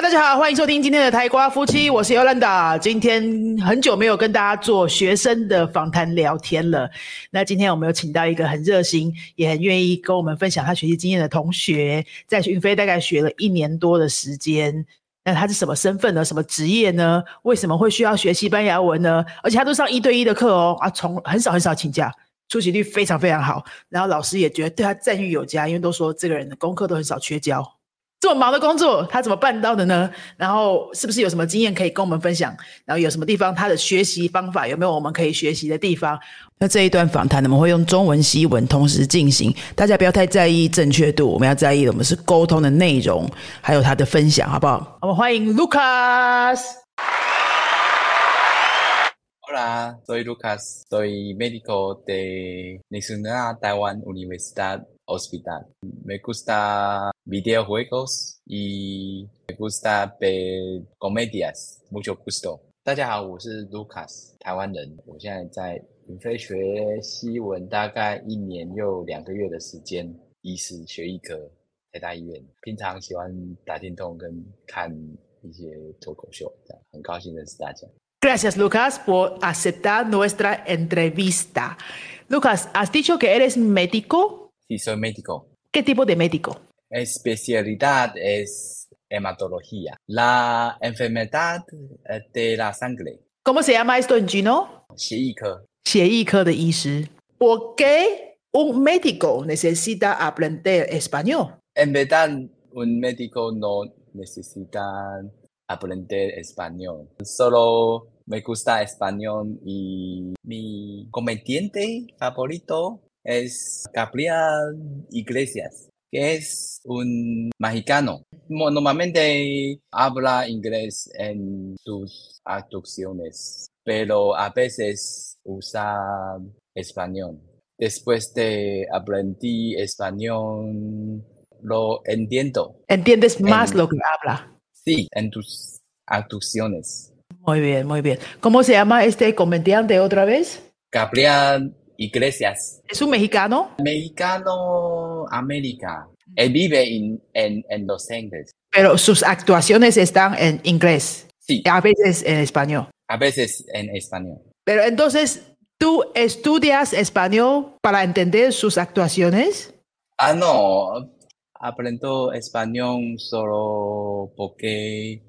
大家好，欢迎收听今天的台瓜夫妻，我是尤兰达。今天很久没有跟大家做学生的访谈聊天了，那今天我们有请到一个很热心，也很愿意跟我们分享他学习经验的同学，在云飞大概学了一年多的时间。那他是什么身份呢？什么职业呢？为什么会需要学西班牙文呢？而且他都上一对一的课哦，啊，从很少很少请假，出席率非常非常好。然后老师也觉得对他赞誉有加，因为都说这个人的功课都很少缺交。这么忙的工作，他怎么办到的呢？然后是不是有什么经验可以跟我们分享？然后有什么地方他的学习方法有没有我们可以学习的地方？那这一段访谈，我们会用中文、西文同时进行，大家不要太在意正确度，我们要在意的我们是沟通的内容，还有他的分享，好不好？我们欢迎 Lucas。Hola, soy Lucas, soy médico de Nacional Taiwan Universidad Hospital. Me gusta videojuegos y me gusta ver comedias. Mucho gusto. 大家好，我是 Lucas，台湾人。我现在在云飞学西文，大概一年又两个月的时间，医师学艺科，台大医院。平常喜欢打电动跟看一些脱口秀，这样很高兴认识大家。Gracias, Lucas, por aceptar nuestra entrevista. Lucas, has dicho que eres médico. Sí, soy médico. ¿Qué tipo de médico? Especialidad es hematología, la enfermedad eh, de la sangre, ¿Cómo se llama esto en chino? 血液科。血液科的医师。¿Por qué un médico necesita aprender español? En verdad, un médico no necesita aprender español, solo me gusta español y mi comediante favorito es Gabriel Iglesias, que es un mexicano. Normalmente habla inglés en sus actuaciones, pero a veces usa español. Después de aprendí español, lo entiendo. ¿Entiendes más En- lo que habla? Sí, en tus actuaciones. Muy bien, muy bien. ¿Cómo se llama este comediante otra vez? Gabriel Iglesias, ¿Es un mexicano? mexicano América. Él vive en, en, en Los Ángeles. Pero sus actuaciones están en inglés, Sí, a veces en español. a veces en español. Pero entonces, ¿tú estudias español para entender sus actuaciones? Ah, no, aprendo español solo porque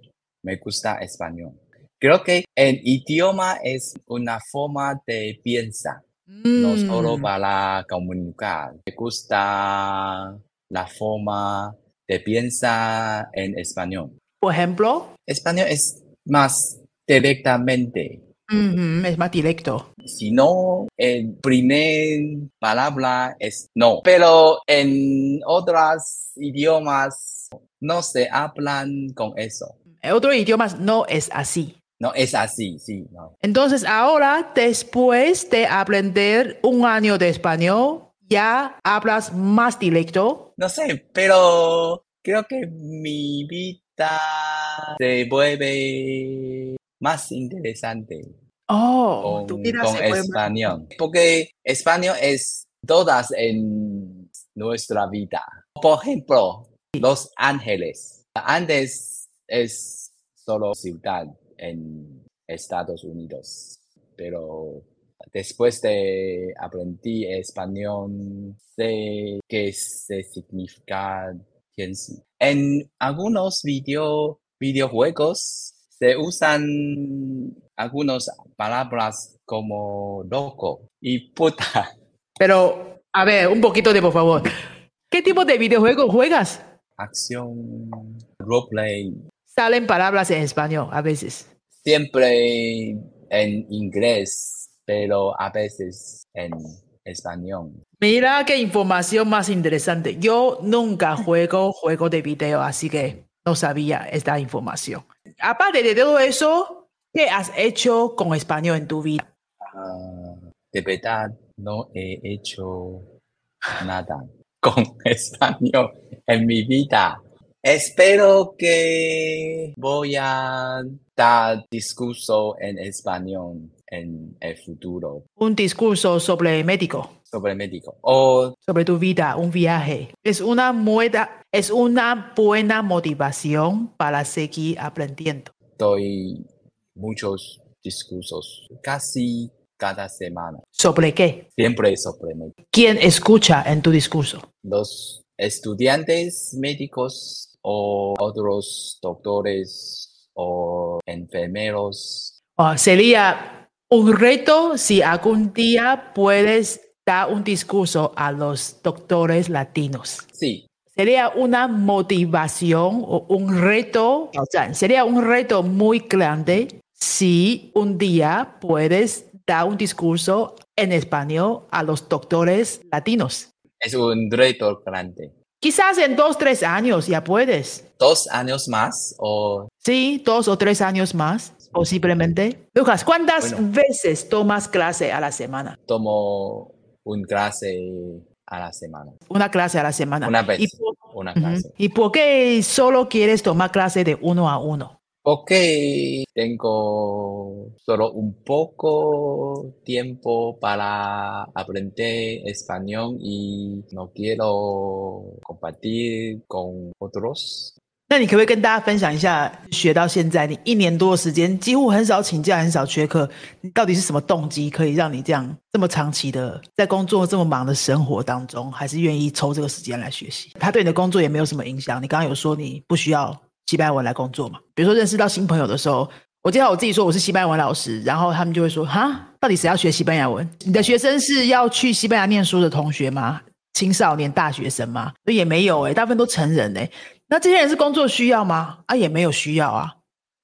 me gusta español. Creo que el idioma es una forma de pensar. no solo Mm, para comunicar. Me gusta la forma de pensar en español. Por ejemplo, Español es más directamente. Es más directo. Si no, el primer palabra es no. Pero en otros idiomas no se hablan con eso. En otros idiomas no es así. No es así, sí, no. Entonces, ahora, después de aprender un año de español, ya hablas más directo. No sé, pero creo que mi vida se vuelve más interesante Oh, con, español. Porque español es todas en nuestra vida. Por ejemplo, Los Ángeles. Antes es solo ciudad en Estados Unidos, pero después de aprendí español, sé qué se significa. En algunos video, videojuegos se usan algunas palabras como loco y puta. Pero, a ver, un poquito de por favor. ¿Qué tipo de videojuegos juegas? Acción, roleplay, Salen palabras en español a veces. siempre en inglés, pero a veces en español. Mira qué información más interesante. Yo nunca juego juegos de video, así que no sabía esta información. Aparte de todo eso, ¿qué has hecho con español en tu vida? Ah, de verdad, no he hecho nada con español en mi vida. Espero que voy a dar discurso en español en el futuro Un discurso sobre médico, sobre médico. O sobre tu vida, un viaje. Es una, mueda, es una buena motivación para seguir aprendiendo. doy muchos discursos casi cada semana, ¿Sobre qué? siempre sobre médico. ¿Quién escucha en tu discurso? Los estudiantes médicos o otros doctores o enfermeros. Sería un reto si algún día puedes dar un discurso a los doctores latinos. Sí, Sería una motivación o un reto, o sea, sería un reto muy grande si un día puedes dar un discurso en español a los doctores latinos. es un reto grande. Quizás en dos, tres años ya puedes. Dos años más o Sí, dos o tres años más, posiblemente. Lucas, ¿cuántas Bueno. veces tomas clase a la semana? tomo un clase a la semana. Una clase a la semana. Una vez, ¿Y por, una clase. ¿Y por qué solo quieres tomar clase de uno a uno? Porque tengo solo un poco tiempo para aprender español y no quiero compartir con otros. 那你可不可以跟大家分享一下，学到现在你一年多的时间，几乎很少请假，很少缺课，你到底是什么动机可以让你这样这么长期的在工作这么忙的生活当中，还是愿意抽这个时间来学习？它对你的工作也没有什么影响。你刚刚有说你不需要西班牙文来工作嘛？比如说认识到新朋友的时候，我记得我自己说我是西班牙文老师，然后他们就会说：“哈，到底谁要学西班牙文？你的学生是要去西班牙念书的同学吗？青少年、大学生吗？也没有诶、大部分都成人诶、那这些人是工作需要吗？啊，也没有需要啊，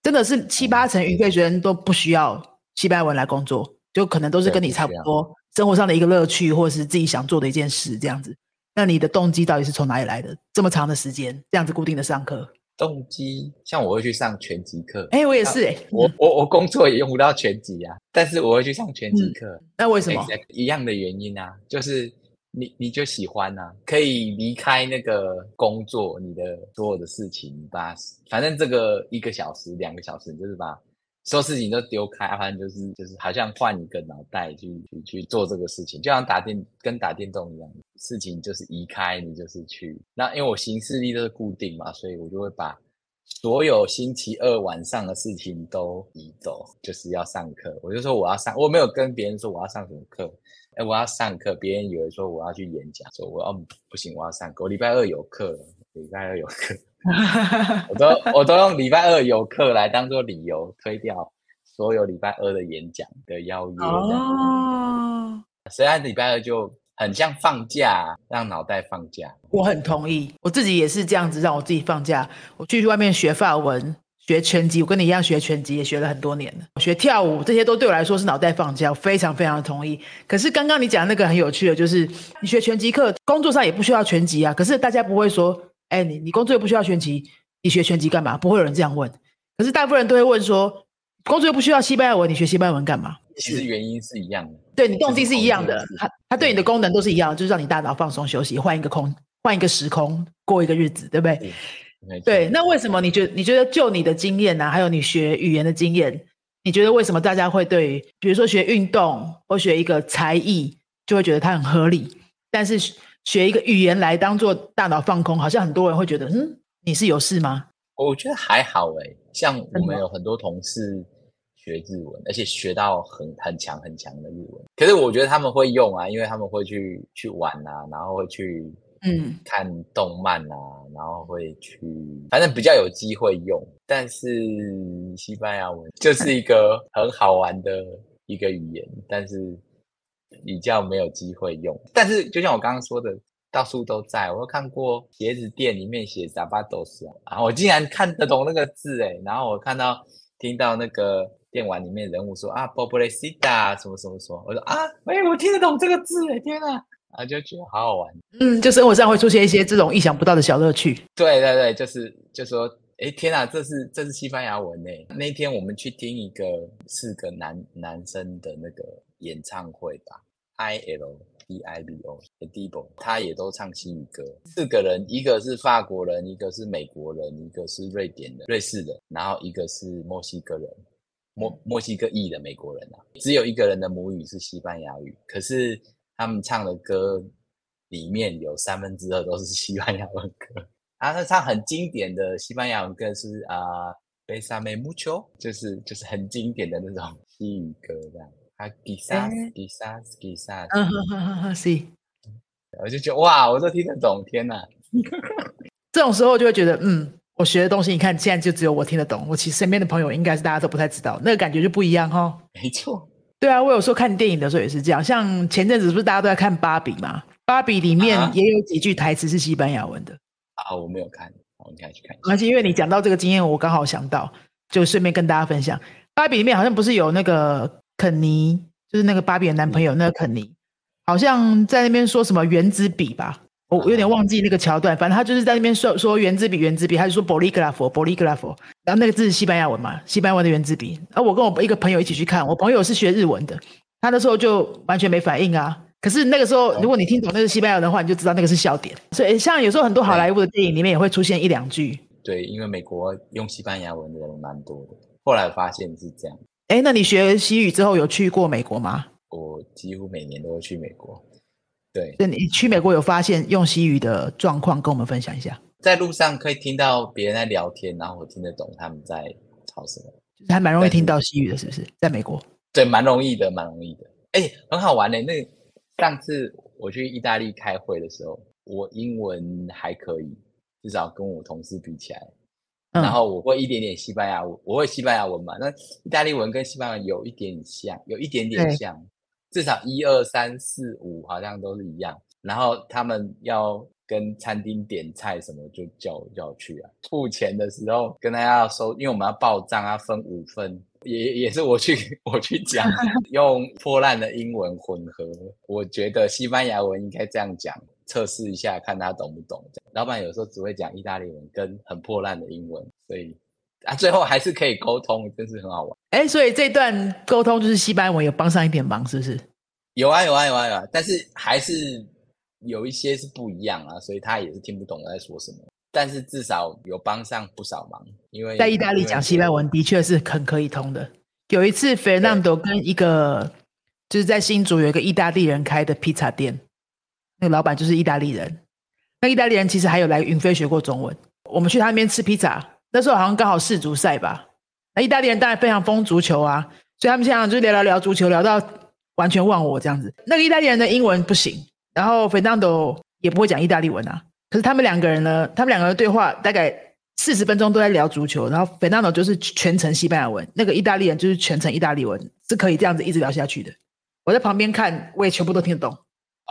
真的是七八成语贵学生都不需要西班牙文来工作，就可能都是跟你差不多生活上的一个乐趣，或者是自己想做的一件事这样子。那你的动机到底是从哪里来的？这么长的时间，这样子固定的上课？动机像我会去上拳击课，哎、我也是哎、我我我工作也用不到拳击啊，但是我会去上拳击嗯课，那为什么一样的原因啊，就是你你就喜欢啊，可以离开那个工作，你的所有的事情，把反正这个一个小时、两个小时，就是把所有事情都丢开，反正就是就是好像换一个脑袋去去去做这个事情，就像打电跟打电动一样，事情就是移开，你就是去。那因为我行事历都是固定嘛，所以我就会把所有星期二晚上的事情都移走，就是要上课。我就说我要上，我没有跟别人说我要上什么课，哎，我要上课，别人以为说我要去演讲，说我要不行，我要上课，我礼拜二有课，礼拜二有课，我都我都用礼拜二有课来当做理由推掉所有礼拜二的演讲的邀约，哦，虽然礼拜二就很像放假，让脑袋放假。我很同意，我自己也是这样子，让我自己放假。我去外面学法文、学拳击，我跟你一样学拳击，也学了很多年了。学跳舞这些都对我来说是脑袋放假，我非常非常的同意。可是刚刚你讲的那个很有趣的，就是你学拳击课，工作上也不需要拳击啊。可是大家不会说，哎，你你工作又不需要拳击，你学拳击干嘛？不会有人这样问。可是大部分人都会问说，工作又不需要西班牙文，你学西班牙文干嘛？其实原因是一样的。对你动机是一样的它它对你的功能都是一样的，就是让你大脑放松休息，换一个空，换一个时空，过一个日子，对不对？对，那为什么你觉得你觉得就你的经验呢、还有你学语言的经验，你觉得为什么大家会对，比如说学运动或学一个才艺，就会觉得它很合理，但是学一个语言来当做大脑放空，好像很多人会觉得，嗯，你是有事吗？我觉得还好诶，像我们有很多同事学日文，而且学到很很强很强的日文。可是我觉得他们会用啊，因为他们会去去玩啊，然后会去嗯看动漫啊，然后会去，反正比较有机会用。但是西班牙文就是一个 很好玩的一个语言，但是比较没有机会用。但是就像我刚刚说的，到处都在。我看过鞋子店里面写 Zapatos 啊，我竟然看得懂那个字诶，然后我看到听到那个电玩里面人物说啊 b o b l e c i t a 什么什么什么，我说啊，喂，我听得懂这个字诶，天呐！啊，就觉得好好玩。嗯，就生活上会出现一些这种意想不到的小乐趣。对对对，就是就说，哎，天啊，这是这是西班牙文呢。那天我们去听一个四个男男生的那个演唱会吧，I L D I B O d i b o 他也都唱西语歌。四个人，一个是法国人，一个是美国人，一个是瑞典人、瑞士人，然后一个是墨西哥人。墨墨西哥裔的美国人啊，只有一个人的母语是西班牙语，可是他们唱的歌里面有三分之二都是西班牙文歌。啊，他唱很经典的西班牙文歌是啊，Besame mucho，就是就是很经典的那种西语歌这样。啊，quizás quizás quizás，嗯哼哼哼哼，是。我就觉得哇，我都听得懂，天哪！这种时候就会觉得，嗯，我学的东西，你看现在就只有我听得懂，我其实身边的朋友应该是大家都不太知道，那个感觉就不一样哈。没错，对啊，我有时候看电影的时候也是这样，像前阵子是不是大家都在看《芭比》嘛？《芭比》里面也有几句台词是西班牙文的啊，我没有看，我应该去看。而且因为你讲到这个经验，我刚好想到，就顺便跟大家分享，《芭比》里面好像不是有那个肯尼，就是那个芭比的男朋友那个肯尼，好像在那边说什么原子笔吧。我有点忘记那个桥段，反正他就是在那边说说圆珠笔，圆珠笔，他就说 bolígrafo，bolígrafo，然后那个字是西班牙文嘛，西班牙文的圆珠笔。而我跟我一个朋友一起去看，我朋友是学日文的，他那时候就完全没反应啊。可是那个时候，如果你听懂那个西班牙文的话，你就知道那个是笑点。所以像有时候很多好莱坞的电影里面也会出现一两句。对，因为美国用西班牙文的人蛮多的。后来发现是这样。哎，那你学西语之后有去过美国吗？我几乎每年都会去美国。对，那你去美国有发现用西语的状况，跟我们分享一下。在路上可以听到别人在聊天，然后我听得懂他们在吵什么，还蛮容易听到西语的，是不是？在美国，对，蛮容易的，蛮容易的。哎，很好玩嘞。那上次我去意大利开会的时候，我英文还可以，至少跟我同事比起来。然后我会一点点西班牙文，我会西班牙文嘛？那意大利文跟西班牙有一点像，有一点点像。至少一二三四五好像都是一样，然后他们要跟餐厅点菜什么，就叫叫去啊。付钱的时候跟大家要收，因为我们要报账啊，分五份，也也是我去 我去讲，用破烂的英文混合。我觉得西班牙文应该这样讲，测试一下看他懂不懂。老板有时候只会讲意大利文跟很破烂的英文，所以啊，最后还是可以沟通，真是很好玩。哎，所以这段沟通就是西班牙文有帮上一点忙，是不是？有啊有啊有啊有啊，但是还是有一些是不一样啊，所以他也是听不懂我在说什么。但是至少有帮上不少忙，因为在意大利讲西班牙文的确是很可以通的。有一次，Fernando 跟一个就是在新竹有一个意大利人开的披萨店，那个老板就是意大利人。那意大利人其实还有来云飞学过中文。我们去他那边吃披萨，那时候好像刚好世足赛吧。那意大利人当然非常疯足球啊，所以他们现在就聊聊聊足球，聊到。完全忘我这样子，那个意大利人的英文不行，然后 Fernando 也不会讲意大利文啊。可是他们两个人呢，他们两个人对话大概四十分钟都在聊足球，然后 Fernando 就是全程西班牙文，那个意大利人就是全程意大利文，是可以这样子一直聊下去的。我在旁边看，我也全部都听得懂。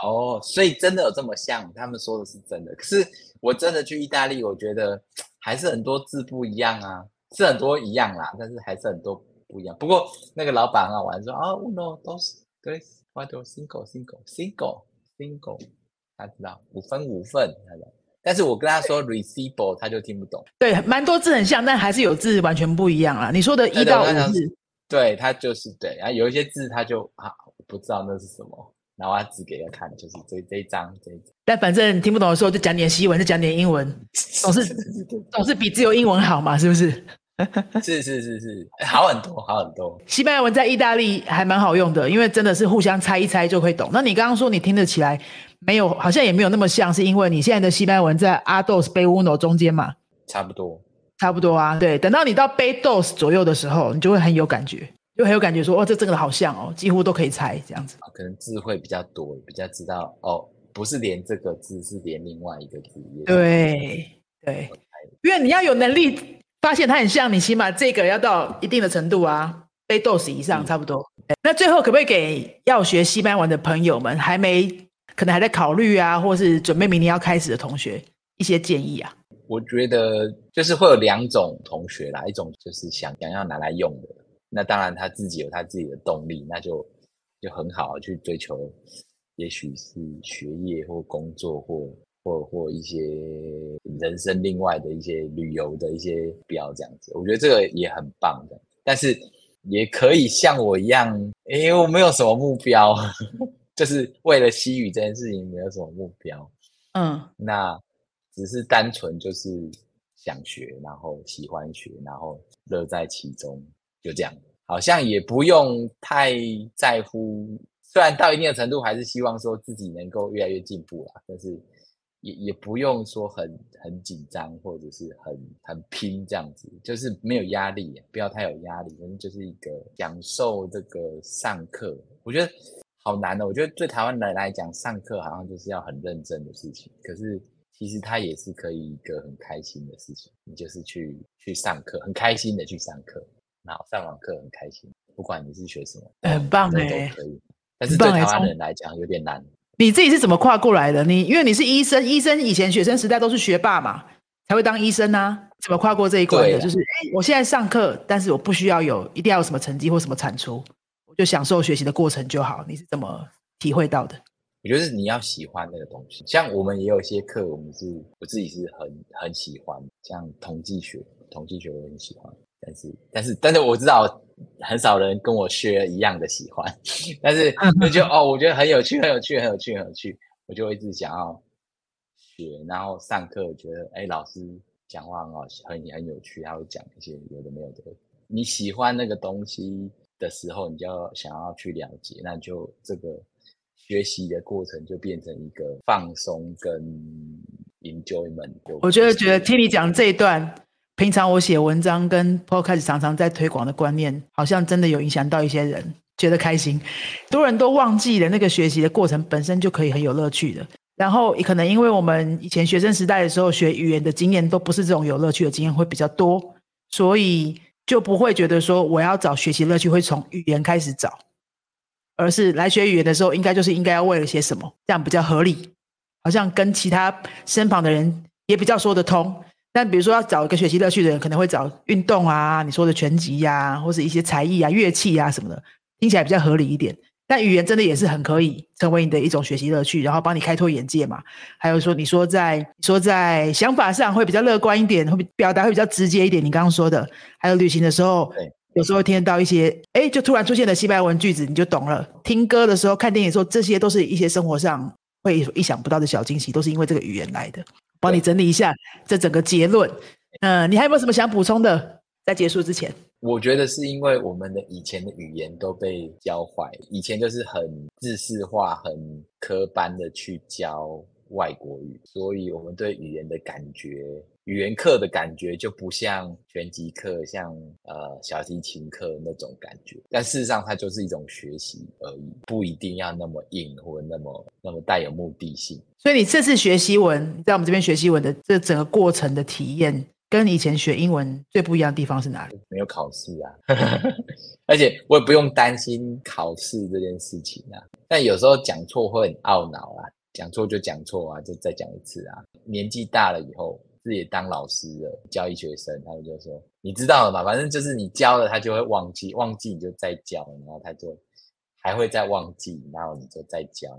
哦，所以真的有这么像？他们说的是真的。可是我真的去意大利，我觉得还是很多字不一样啊，是很多一样啦，但是还是很多不一样。不过那个老板很好玩，说啊，uno 都是。对，what single single single single，他知道五分五份，他的。但是我跟他说 receivable，他就听不懂。对，蛮多字很像，但还是有字完全不一样啊。你说的一到五字，对他就是对，然后有一些字他就啊不知道那是什么，然后他指给他看，就是这这一张这一张。但反正听不懂的时候就讲点西文，就讲点英文，总是 总是比自由英文好嘛，是不是？是是是是，好很多，好很多。西班牙文在意大利还蛮好用的，因为真的是互相猜一猜就会懂。那你刚刚说你听得起来，没有，好像也没有那么像，是因为你现在的西班牙文在阿 dos 贝乌诺中间嘛？差不多，差不多啊。对，等到你到贝 dos 左右的时候，你就会很有感觉，就很有感觉，说哦，这真的好像哦，几乎都可以猜这样子。可能字会比较多，比较知道哦，不是连这个字，是连另外一个字。对对，因为你要有能力。发现它很像你，起码这个要到一定的程度啊，被 dose 以上差不多。那最后可不可以给要学西班牙文的朋友们，还没可能还在考虑啊，或是准备明年要开始的同学一些建议啊？我觉得就是会有两种同学啦，一种就是想想要拿来用的，那当然他自己有他自己的动力，那就就很好去追求，也许是学业或工作或。或或一些人生另外的一些旅游的一些标这样子，我觉得这个也很棒的。但是也可以像我一样，哎，我没有什么目标，就是为了西语这件事情没有什么目标。嗯，那只是单纯就是想学，然后喜欢学，然后乐在其中，就这样。好像也不用太在乎。虽然到一定的程度，还是希望说自己能够越来越进步啦，但是也也不用说很很紧张或者是很很拼这样子，就是没有压力，不要太有压力，反正就是一个享受这个上课。我觉得好难的，我觉得对台湾人来讲，上课好像就是要很认真的事情，可是其实它也是可以一个很开心的事情，你就是去去上课，很开心的去上课，然后上完课很开心，不管你是学什么，很棒这哎、都可以。但是对台湾人来讲有点难。你自己是怎么跨过来的？你因为你是医生，医生以前学生时代都是学霸嘛，才会当医生啊。怎么跨过这一关的？就是哎、我现在上课，但是我不需要有一定要有什么成绩或什么产出，我就享受学习的过程就好。你是怎么体会到的？我觉得是你要喜欢那个东西，像我们也有一些课，我们是我自己是很很喜欢，像统计学，统计学我很喜欢，但是但是但是我知道很少人跟我学一样的喜欢，但是就觉得哦，我觉得很有趣，很有趣，很有趣，很有趣，我就一直想要学，然后上课觉得哎，老师讲话很好，很很有趣，他会讲一些有的没有的，你喜欢那个东西的时候，你就要想要去了解，那就这个。学习的过程就变成一个放松跟 enjoyment 就。我觉得觉得听你讲这一段，平常我写文章跟 podcast 常常在推广的观念，好像真的有影响到一些人，觉得开心。多人都忘记了那个学习的过程本身就可以很有乐趣的。然后也可能因为我们以前学生时代的时候学语言的经验都不是这种有乐趣的经验会比较多，所以就不会觉得说我要找学习乐趣会从语言开始找，而是来学语言的时候应该就是应该要为了些什么，这样比较合理。好像跟其他身旁的人也比较说得通。但比如说要找一个学习乐趣的人，可能会找运动啊，你说的拳击呀、或者一些才艺啊、乐器啊什么的，听起来比较合理一点。但语言真的也是很可以成为你的一种学习乐趣，然后帮你开拓眼界嘛。还有说，你说在你说在想法上会比较乐观一点，会表达会比较直接一点。你刚刚说的，还有旅行的时候，有时候会听得到一些，哎，就突然出现的西班牙文句子，你就懂了。听歌的时候、看电影的时候，这些都是一些生活上会意想不到的小惊喜，都是因为这个语言来的。帮你整理一下这整个结论。嗯、你还有没有什么想补充的？在结束之前，我觉得是因为我们的以前的语言都被教坏，以前就是很自式化、很科班的去教外国语，所以我们对语言的感觉，语言课的感觉就不像拳击课、像呃小提琴课那种感觉。但事实上，它就是一种学习而已，不一定要那么硬或那么那么带有目的性。所以你这次学西文，在我们这边学西文的这整个过程的体验，跟以前学英文最不一样的地方是哪里？没有考试啊，而且我也不用担心考试这件事情啊。但有时候讲错会很懊恼啊，讲错就讲错啊，就再讲一次啊。年纪大了以后，自己当老师了，教一学生，他们就说你知道了嘛，反正就是你教了他就会忘记，忘记你就再教，然后他就还会再忘记，然后你就再教。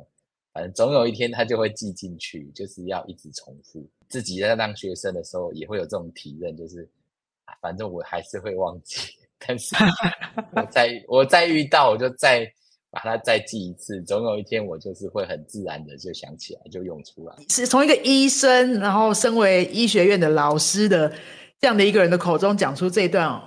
反正总有一天他就会记进去，就是要一直重复。自己在当学生的时候也会有这种体验，就是反正我还是会忘记，但是我再我再遇到我就再把它再记一次，总有一天我就是会很自然的就想起来，就用出来。是从一个医生，然后身为医学院的老师的这样的一个人的口中讲出这一段哦，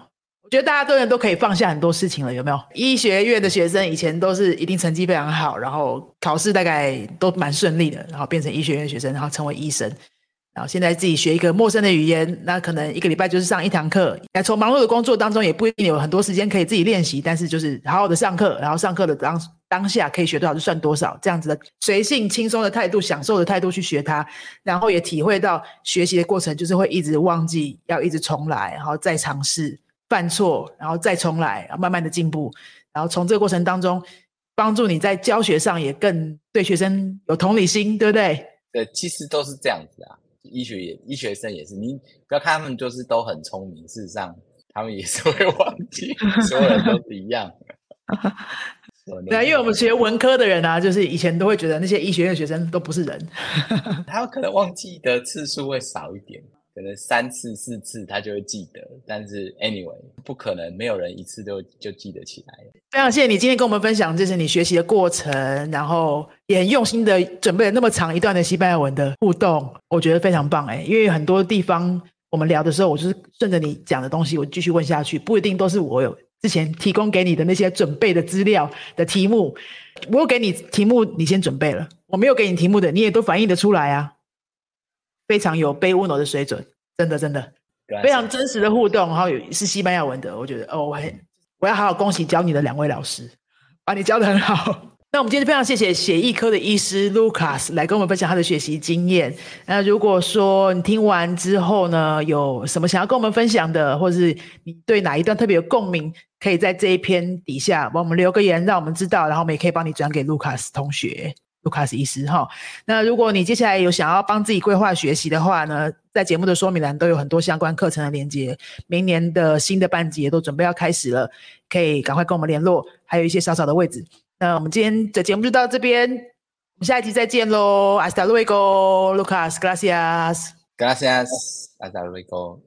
我觉得大家都人都可以放下很多事情了，有没有？医学院的学生以前都是一定成绩非常好，然后考试大概都蛮顺利的，然后变成医学院的学生，然后成为医生。然后现在自己学一个陌生的语言，那可能一个礼拜就是上一堂课。那从忙碌的工作当中，也不一定有很多时间可以自己练习，但是就是好好的上课，然后上课的当当下可以学多少就算多少，这样子的随性轻松的态度、享受的态度去学它，然后也体会到学习的过程就是会一直忘记，要一直重来，然后再尝试犯错，然后再重来，然后慢慢的进步，然后从这个过程当中帮助你在教学上也更对学生有同理心，对不对？对，其实都是这样子啊。医学也医学生也是，你不要看他们就是都很聪明，事实上他们也是会忘记，所有人都是一样。对啊，因为我们学文科的人啊，就是以前都会觉得那些医学院的学生都不是人，他可能忘记的次数会少一点，可能三次四次他就会记得，但是 anyway 不可能没有人一次就就记得起来。非常谢谢你今天跟我们分享，这是你学习的过程，然后也很用心的准备了那么长一段的西班牙文的互动，我觉得非常棒哎，因为很多地方我们聊的时候，我就是顺着你讲的东西，我继续问下去，不一定都是我有之前提供给你的那些准备的资料的题目，我有给你题目，你先准备了；我没有给你题目的，你也都反映得出来啊，非常有背乌诺的水准，真的真的非常真实的互动，然后有是西班牙文的，我觉得哦，我很我要好好恭喜教你的两位老师，把你教的很好。那我们今天非常谢谢血液科的医师 Lucas 来跟我们分享他的学习经验。那如果说你听完之后呢，有什么想要跟我们分享的，或者是你对哪一段特别有共鸣，可以在这一篇底下帮我们留个言，让我们知道，然后我们也可以帮你转给 Lucas 同学、Lucas 医师哈。那如果你接下来有想要帮自己规划学习的话呢，在节目的说明栏都有很多相关课程的连接。明年的新的班级也都准备要开始了，可以赶快跟我们联络，还有一些少少的位置。那我们今天的节目就到这边，我们下一集再见喽！Hasta luego，Lucas，gracias，gracias，Hasta luego。